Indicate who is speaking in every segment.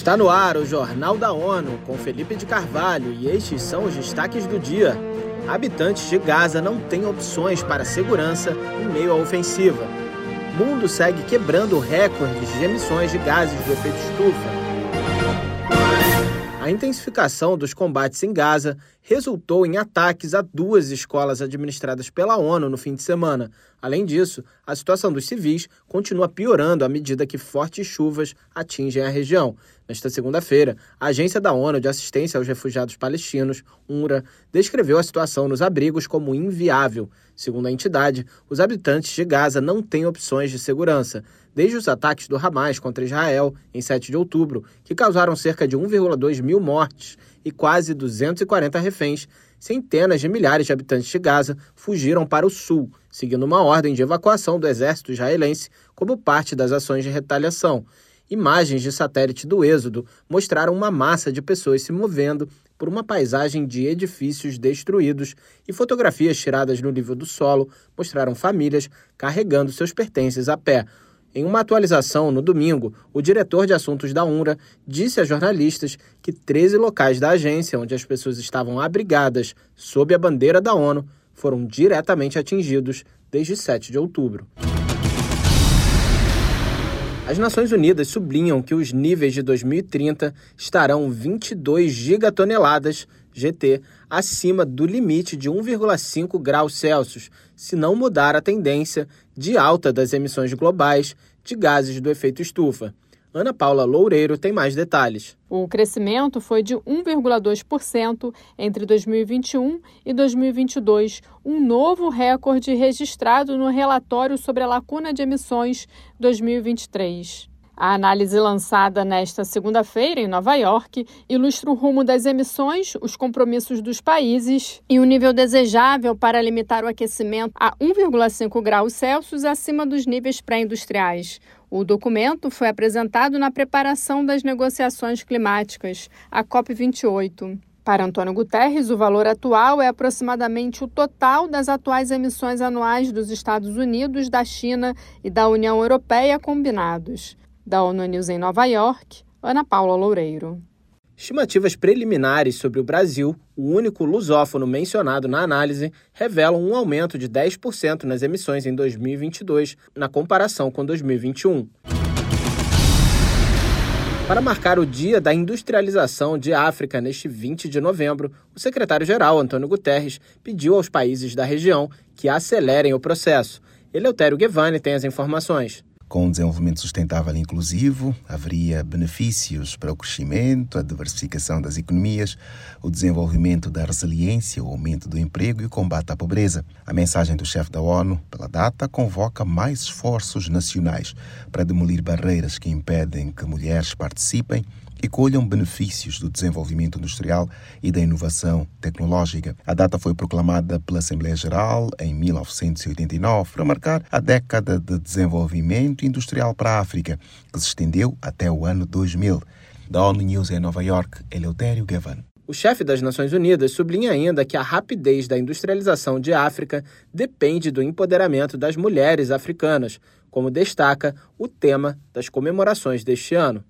Speaker 1: Está no ar o Jornal da ONU com Felipe de Carvalho e estes são os destaques do dia. Habitantes de Gaza não têm opções para segurança em meio à ofensiva. Mundo segue quebrando recordes de emissões de gases do efeito estufa. A intensificação dos combates em Gaza resultou em ataques a duas escolas administradas pela ONU no fim de semana. Além disso, a situação dos civis continua piorando à medida que fortes chuvas atingem a região. Nesta segunda-feira, a Agência da ONU de Assistência aos Refugiados Palestinos, UNRWA, descreveu a situação nos abrigos como inviável. Segundo a entidade, os habitantes de Gaza não têm opções de segurança. Desde os ataques do Hamas contra Israel em 7 de outubro, que causaram cerca de 1,2 mil mortes e quase 240 reféns, centenas de milhares de habitantes de Gaza fugiram para o sul, seguindo uma ordem de evacuação do exército israelense como parte das ações de retaliação. Imagens de satélite do êxodo mostraram uma massa de pessoas se movendo por uma paisagem de edifícios destruídos e fotografias tiradas no nível do solo mostraram famílias carregando seus pertences a pé. Em uma atualização no domingo, o diretor de assuntos da UNRWA disse a jornalistas que 13 locais da agência onde as pessoas estavam abrigadas sob a bandeira da ONU foram diretamente atingidos desde 7 de outubro. As Nações Unidas sublinham que os níveis de 2030 estarão 22 gigatoneladas GT acima do limite de 1,5 graus Celsius, se não mudar a tendência de alta das emissões globais de gases do efeito estufa. Ana Paula Loureiro tem mais detalhes.
Speaker 2: O crescimento foi de 1,2% entre 2021 e 2022, um novo recorde registrado no relatório sobre a lacuna de emissões 2023. A análise lançada nesta segunda-feira em Nova York ilustra o rumo das emissões, os compromissos dos países e o nível desejável para limitar o aquecimento a 1,5 graus Celsius acima dos níveis pré-industriais. O documento foi apresentado na preparação das negociações climáticas, a COP28. Para Antônio Guterres, o valor atual é aproximadamente o total das atuais emissões anuais dos Estados Unidos, da China e da União Europeia combinados. Da ONU News em Nova York, Ana Paula Loureiro.
Speaker 1: Estimativas preliminares sobre o Brasil, o único lusófono mencionado na análise, revelam um aumento de 10% nas emissões em 2022, na comparação com 2021. Para marcar o Dia da Industrialização de África neste 20 de novembro, o secretário-geral Antônio Guterres pediu aos países da região que acelerem o processo. Eleutério Guevani tem as informações.
Speaker 3: Com um desenvolvimento sustentável e inclusivo, haveria benefícios para o crescimento, a diversificação das economias, o desenvolvimento da resiliência, o aumento do emprego e o combate à pobreza. A mensagem do chefe da ONU, pela data, convoca mais esforços nacionais para demolir barreiras que impedem que mulheres participem e colham benefícios do desenvolvimento industrial e da inovação tecnológica. A data foi proclamada pela Assembleia Geral em 1989 para marcar a década de desenvolvimento industrial para a África, que se estendeu até o ano 2000. Da ONU News em Nova York, Eleutério Gavan.
Speaker 1: O chefe das Nações Unidas sublinha ainda que a rapidez da industrialização de África depende do empoderamento das mulheres africanas, como destaca o tema das comemorações deste ano.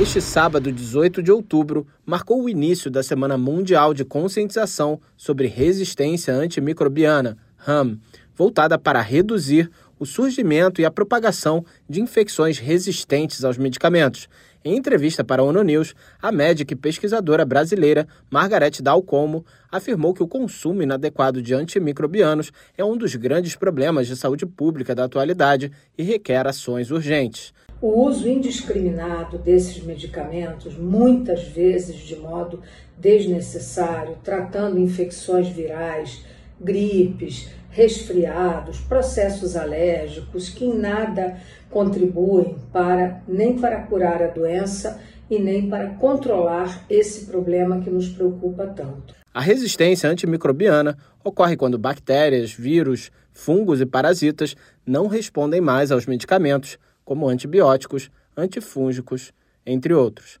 Speaker 1: Este sábado, 18 de outubro, marcou o início da Semana Mundial de Conscientização sobre Resistência Antimicrobiana, RAM, voltada para reduzir o surgimento e a propagação de infecções resistentes aos medicamentos. Em entrevista para a ONU News, a médica e pesquisadora brasileira Margarete Dalcomo afirmou que o consumo inadequado de antimicrobianos é um dos grandes problemas de saúde pública da atualidade e requer ações urgentes.
Speaker 4: O uso indiscriminado desses medicamentos, muitas vezes de modo desnecessário, tratando infecções virais, gripes, resfriados, processos alérgicos que em nada contribuem para nem para curar a doença e nem para controlar esse problema que nos preocupa tanto.
Speaker 1: A resistência antimicrobiana ocorre quando bactérias, vírus, fungos e parasitas não respondem mais aos medicamentos como antibióticos, antifúngicos, entre outros.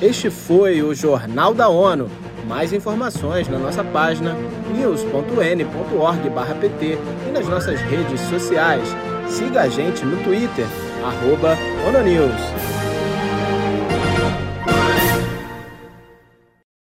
Speaker 1: Este foi o Jornal da ONU. Mais informações na nossa página news.n.org/pt e nas nossas redes sociais. Siga a gente no Twitter, arroba ONONews.